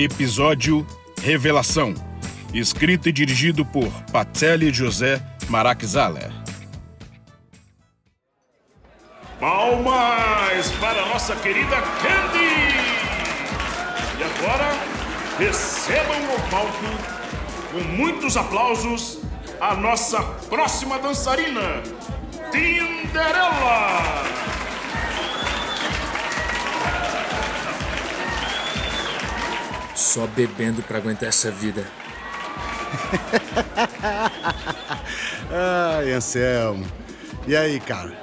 Episódio Revelação. Escrito e dirigido por Patelli José Marakzaler. Palmas para a nossa querida Candy! E agora, recebam no palco, com muitos aplausos, a nossa próxima dançarina, Tinderela! Só bebendo pra aguentar essa vida. Ai, Anselmo. E aí, cara?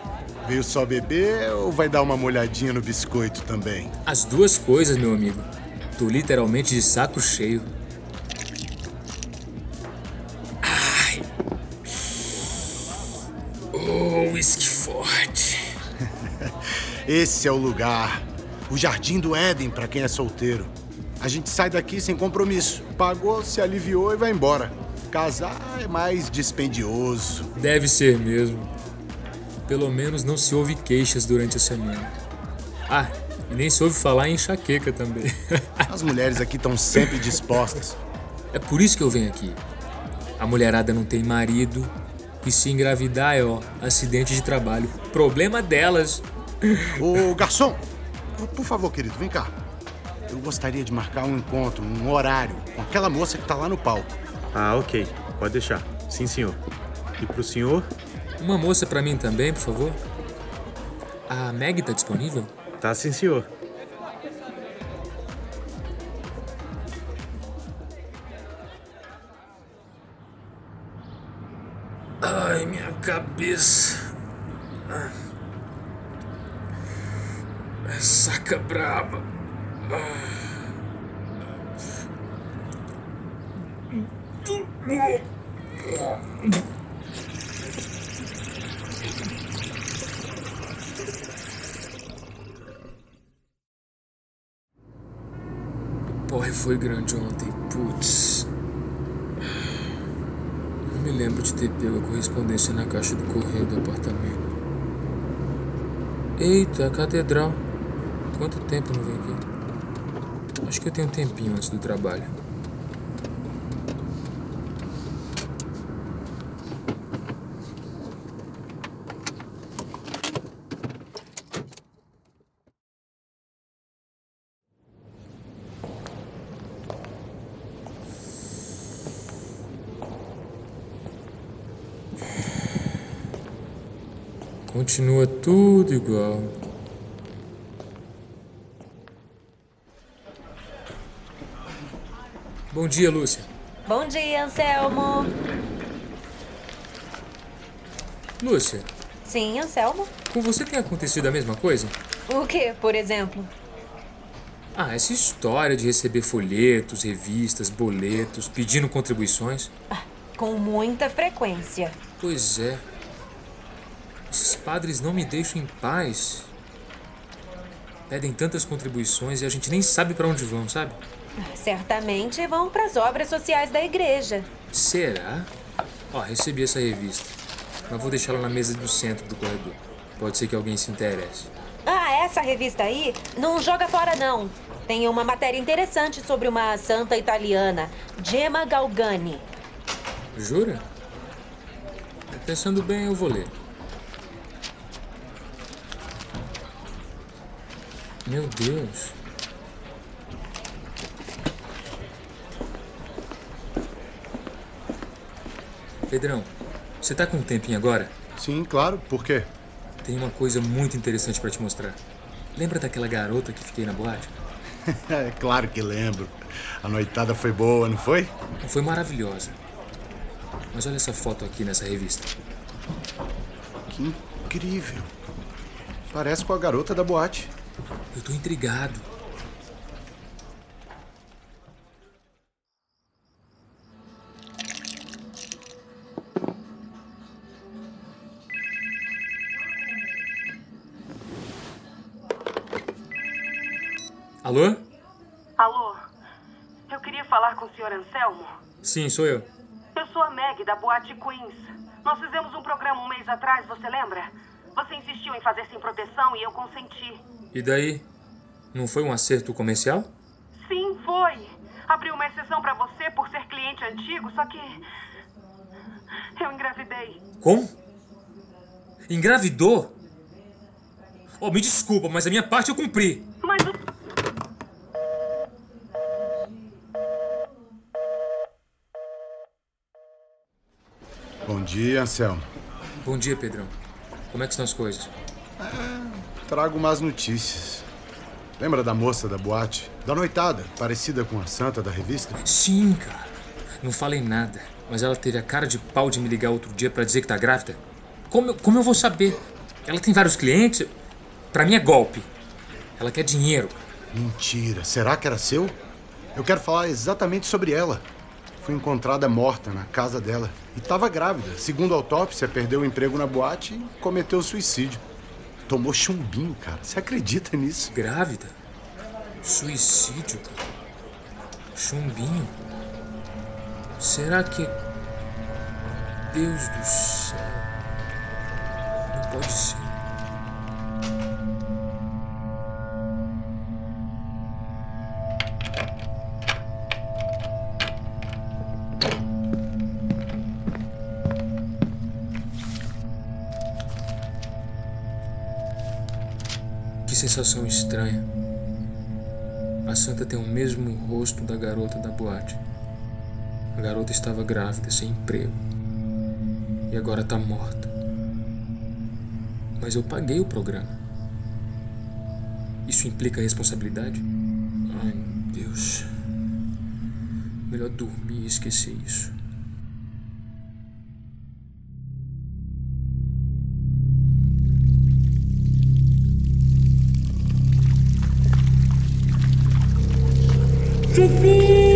Veio só beber ou vai dar uma molhadinha no biscoito também? As duas coisas, meu amigo. Tô literalmente de saco cheio. Ai. Oh, uísque forte. Esse é o lugar. O Jardim do Éden para quem é solteiro. A gente sai daqui sem compromisso. Pagou, se aliviou e vai embora. Casar é mais dispendioso. Deve ser mesmo. Pelo menos não se ouve queixas durante a semana. Ah, e nem se ouve falar em enxaqueca também. As mulheres aqui estão sempre dispostas. É por isso que eu venho aqui. A mulherada não tem marido. E se engravidar é, ó, acidente de trabalho. Problema delas. Ô, garçom! Por favor, querido, vem cá. Eu gostaria de marcar um encontro, um horário, com aquela moça que tá lá no palco. Ah, ok. Pode deixar. Sim, senhor. E pro senhor? Uma moça pra mim também, por favor. A Meg tá disponível? Tá, sim, senhor. Ai, minha cabeça. Ah. Saca braba. O porre foi grande ontem, putz. Não me lembro de ter pego a correspondência na caixa do correio do apartamento. Eita, a catedral. Quanto tempo não vem aqui? Acho que eu tenho um tempinho antes do trabalho. Continua tudo igual. Bom dia, Lúcia. Bom dia, Anselmo. Lúcia, Sim, Anselmo. com você tem acontecido a mesma coisa? O que, por exemplo? Ah, essa história de receber folhetos, revistas, boletos, pedindo contribuições. Com muita frequência. Pois é. Esses padres não me deixam em paz. Pedem tantas contribuições e a gente nem sabe pra onde vão, sabe? Certamente vão para as obras sociais da igreja. Será? Ó, recebi essa revista. Mas vou deixá-la na mesa do centro do corredor. Pode ser que alguém se interesse. Ah, essa revista aí não joga fora não. Tem uma matéria interessante sobre uma santa italiana, Gemma Galgani. Jura? Pensando bem, eu vou ler. Meu Deus. Pedrão, você tá com um tempinho agora? Sim, claro. Por quê? Tem uma coisa muito interessante pra te mostrar. Lembra daquela garota que fiquei na boate? É claro que lembro. A noitada foi boa, não foi? Foi maravilhosa. Mas olha essa foto aqui nessa revista. Que incrível. Parece com a garota da boate. Eu tô intrigado. Alô? Alô? Eu queria falar com o Sr. Anselmo. Sim, sou eu. Eu sou a Meg, da Boate Queens. Nós fizemos um programa um mês atrás, você lembra? Você insistiu em fazer sem proteção e eu consenti. E daí? Não foi um acerto comercial? Sim, foi. Abri uma exceção pra você por ser cliente antigo, só que. Eu engravidei. Como? Engravidou? Oh, me desculpa, mas a minha parte eu cumpri. Mas o. Bom dia, Anselmo. Bom dia, Pedrão. Como é que estão as coisas? Trago más notícias. Lembra da moça da boate? Da noitada, parecida com a santa da revista? Sim, cara. Não falei nada, mas ela teve a cara de pau de me ligar outro dia pra dizer que tá grávida. Como eu, como eu vou saber? Ela tem vários clientes. Pra mim é golpe. Ela quer dinheiro. Mentira. Será que era seu? Eu quero falar exatamente sobre ela. Foi encontrada morta na casa dela. E estava grávida. Segundo a autópsia, perdeu o emprego na boate e cometeu suicídio. Tomou chumbinho, cara. Você acredita nisso? Grávida? Suicídio? cara? Chumbinho? Será que. Deus do céu. Não pode ser. Sensação estranha. A santa tem o mesmo rosto da garota da boate. A garota estava grávida, sem emprego. E agora está morta. Mas eu paguei o programa. Isso implica responsabilidade? Ai, meu Deus. Melhor dormir e esquecer isso. to be.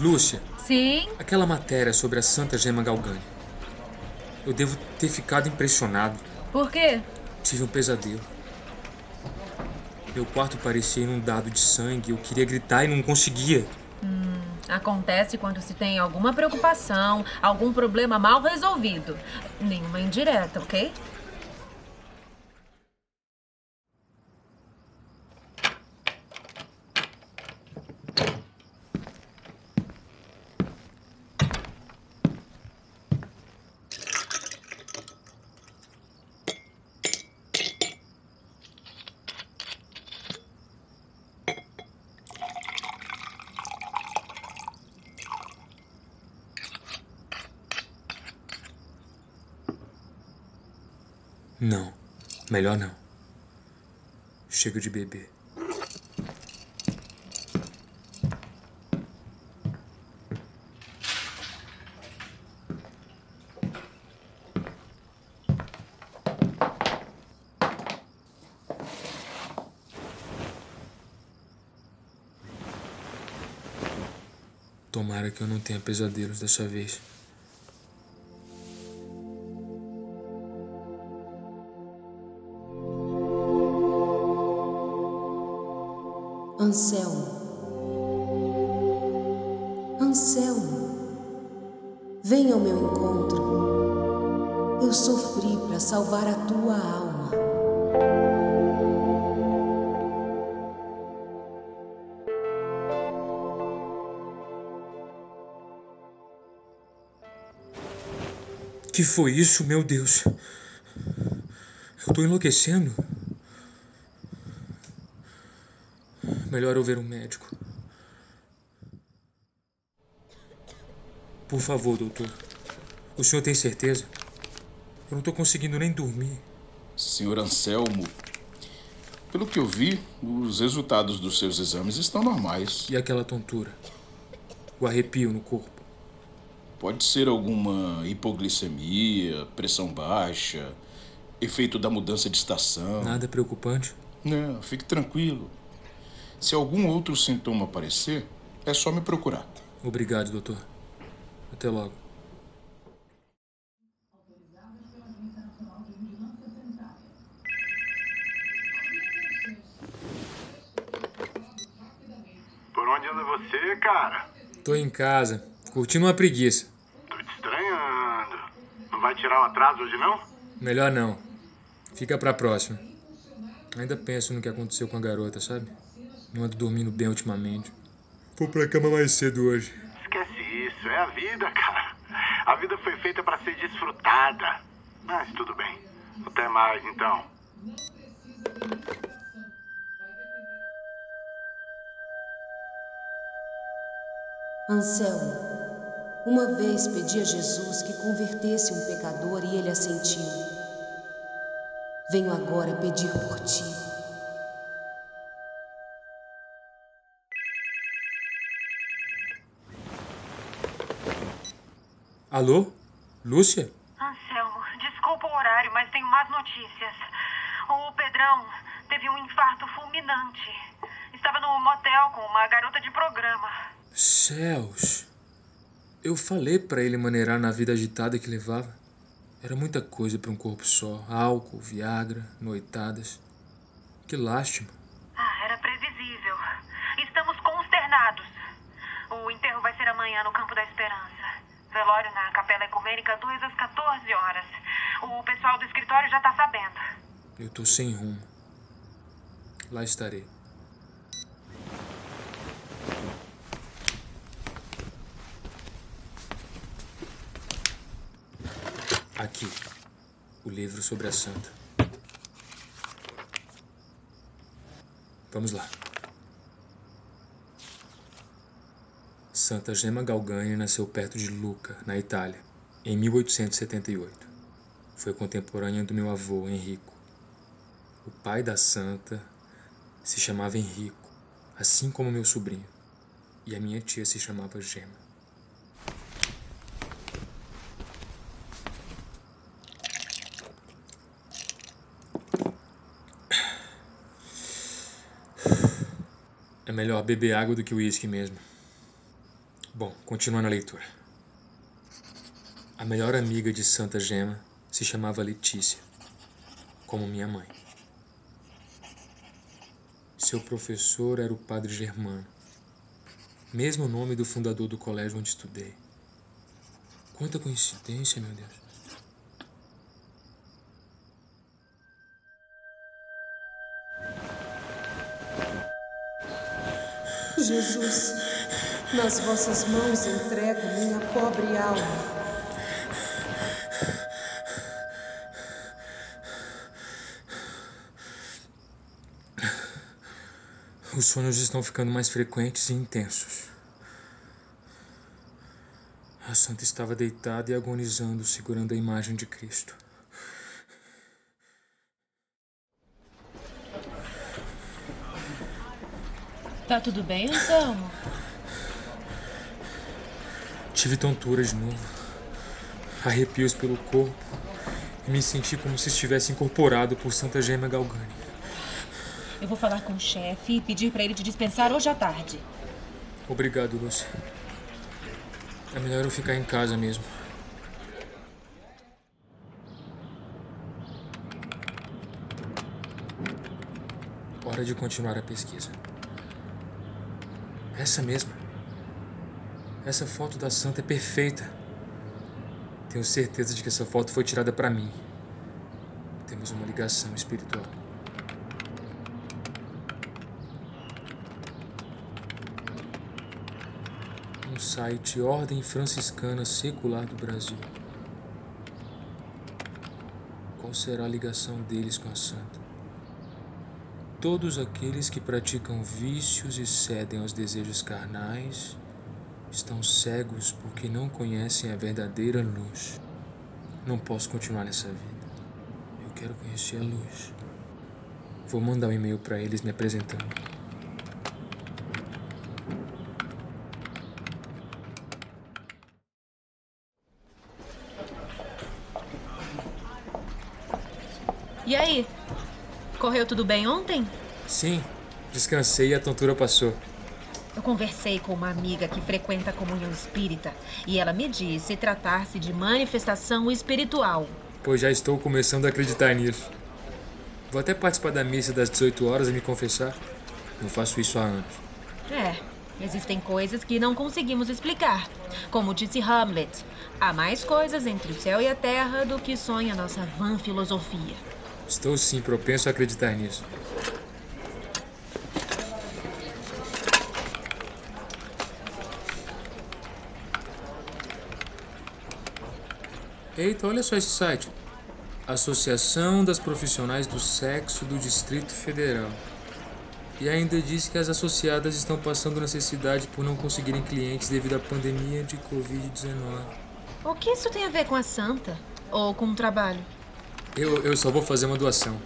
Lúcia, Sim, aquela matéria sobre a Santa Gema Galgani. Eu devo ter ficado impressionado. por quê? Tive um pesadelo. Meu quarto parecia inundado de sangue. Eu queria gritar e não conseguia. Acontece quando se tem alguma preocupação, algum problema mal resolvido. Nenhuma indireta, ok? Não, melhor não. Chega de beber. Tomara que eu não tenha pesadelos dessa vez. Anselmo. Anselmo. Venha ao meu encontro. Eu sofri para salvar a tua alma. Que foi isso, meu Deus? Eu tô enlouquecendo. Melhor eu ver um médico. Por favor, doutor. O senhor tem certeza? Eu não tô conseguindo nem dormir. Senhor Anselmo, pelo que eu vi, os resultados dos seus exames estão normais. E aquela tontura? O arrepio no corpo? Pode ser alguma hipoglicemia, pressão baixa, efeito da mudança de estação. Nada preocupante? Não, fique tranquilo. Se algum outro sintoma aparecer, é só me procurar. Obrigado, doutor. Até logo. Por onde anda você, cara? Tô em casa, curtindo uma preguiça. Tô te estranhando. Não vai tirar o atraso hoje, não? Melhor não. Fica pra próxima. Ainda penso no que aconteceu com a garota, sabe? Não ando dormindo bem ultimamente. Vou pra cama mais cedo hoje. Esquece isso, é a vida, cara. A vida foi feita para ser desfrutada. Mas tudo bem. Até mais, então. Anselmo, uma vez pedi a Jesus que convertesse um pecador e ele assentiu. Venho agora pedir por ti. Alô? Lúcia? Anselmo, desculpa o horário, mas tenho más notícias. O Pedrão teve um infarto fulminante. Estava no motel com uma garota de programa. Céus! Eu falei pra ele maneirar na vida agitada que levava. Era muita coisa pra um corpo só: álcool, viagra, noitadas. Que lástima. Ah, era previsível. Estamos consternados. O enterro vai ser amanhã no Campo da Esperança. Velório na Capela Ecumênica, 2 às 14 horas. O pessoal do escritório já tá sabendo. Eu tô sem rumo. Lá estarei. Aqui, o livro sobre a santa. Vamos lá. Santa Gemma Galgani nasceu perto de Lucca, na Itália, em 1878. Foi contemporânea do meu avô, Henrico. O pai da santa se chamava Henrico, assim como meu sobrinho, e a minha tia se chamava Gemma. É melhor beber água do que uísque mesmo. Bom, continuando a leitura. A melhor amiga de Santa Gema se chamava Letícia, como minha mãe. Seu professor era o padre Germano, mesmo nome do fundador do colégio onde estudei. Quanta coincidência, meu Deus. Jesus, nas vossas mãos entrego minha pobre alma. Os sonhos estão ficando mais frequentes e intensos. A santa estava deitada e agonizando, segurando a imagem de Cristo. Tá tudo bem, Anselmo? Tive tontura de novo, arrepios pelo corpo e me senti como se estivesse incorporado por Santa Gema Galgani. Eu vou falar com o chefe e pedir pra ele te dispensar hoje à tarde. Obrigado, Lúcia. É melhor eu ficar em casa mesmo. Hora de continuar a pesquisa. Essa mesma. Essa foto da santa é perfeita. Tenho certeza de que essa foto foi tirada para mim. Temos uma ligação espiritual. Um site Ordem Franciscana Secular do Brasil. Qual será a ligação deles com a santa? Todos aqueles que praticam vícios e cedem aos desejos carnais estão cegos porque não conhecem a verdadeira luz. Não posso continuar nessa vida. Eu quero conhecer a luz. Vou mandar um e-mail para eles me apresentando. E aí? Correu tudo bem ontem? Sim, descansei e a tontura passou. Eu conversei com uma amiga que frequenta a comunhão espírita e ela me disse tratar-se de manifestação espiritual. Pois já estou começando a acreditar nisso. Vou até participar da missa das 18 horas e me confessar. Não faço isso há anos. É, existem coisas que não conseguimos explicar. Como disse Hamlet, há mais coisas entre o céu e a terra do que sonha nossa vã filosofia. Estou sim propenso a acreditar nisso. Eita, olha só esse site. Associação das Profissionais do Sexo do Distrito Federal. E ainda diz que as associadas estão passando necessidade por não conseguirem clientes devido à pandemia de Covid-19. O que isso tem a ver com a santa? Ou com o trabalho? Eu, eu só vou fazer uma doação.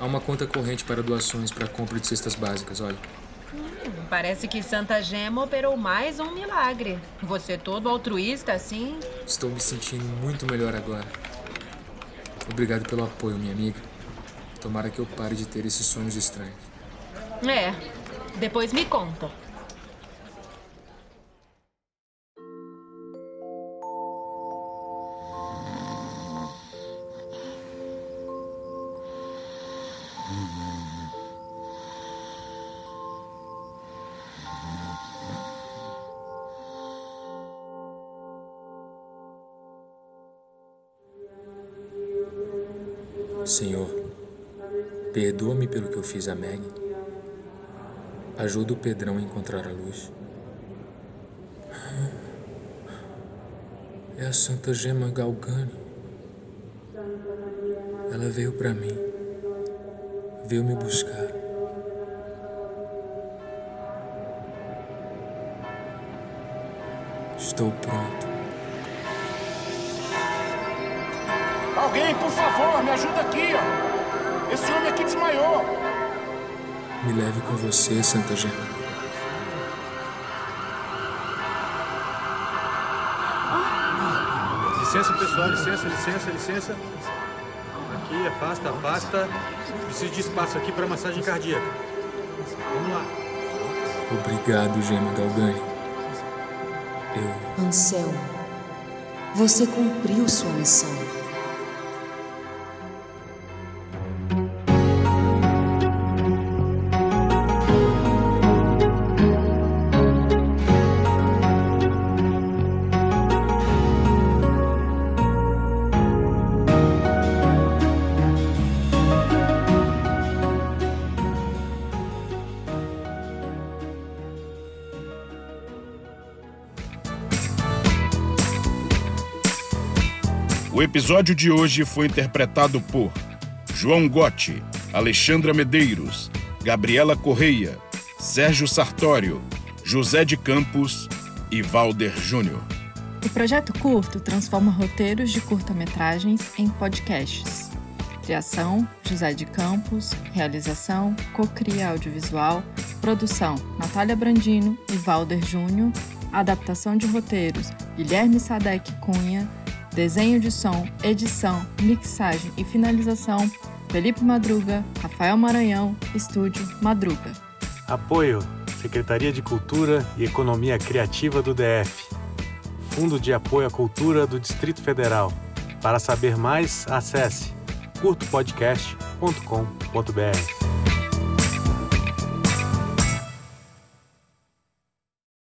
Há uma conta corrente para doações para compra de cestas básicas, olha. Hum, parece que Santa Gema operou mais um milagre. Você todo altruísta assim? Estou me sentindo muito melhor agora. Obrigado pelo apoio, minha amiga. Tomara que eu pare de ter esses sonhos estranhos. É. Depois me conta. Senhor, perdoa-me pelo que eu fiz a Meg. Ajuda o Pedrão a encontrar a luz. É a Santa Gema Galgani. Ela veio para mim. Veio me buscar. Estou pronto. Alguém, por favor, me ajuda aqui, ó. Esse homem aqui desmaiou. Me leve com você, Santa Gema. Licença, pessoal, licença, licença, licença. Aqui, afasta, afasta. Preciso de espaço aqui para massagem cardíaca. Vamos lá. Obrigado, Gema Galgani. Eu. Anselmo, você cumpriu sua missão. O episódio de hoje foi interpretado por João Gotti, Alexandra Medeiros, Gabriela Correia, Sérgio Sartório, José de Campos e Valder Júnior. O projeto curto transforma roteiros de curta-metragens em podcasts. Criação: José de Campos. Realização: Cocria Audiovisual. Produção: Natália Brandino e Valder Júnior. Adaptação de roteiros: Guilherme Sadek Cunha. Desenho de som, edição, mixagem e finalização: Felipe Madruga, Rafael Maranhão, Estúdio Madruga. Apoio: Secretaria de Cultura e Economia Criativa do DF. Fundo de Apoio à Cultura do Distrito Federal. Para saber mais, acesse curtopodcast.com.br.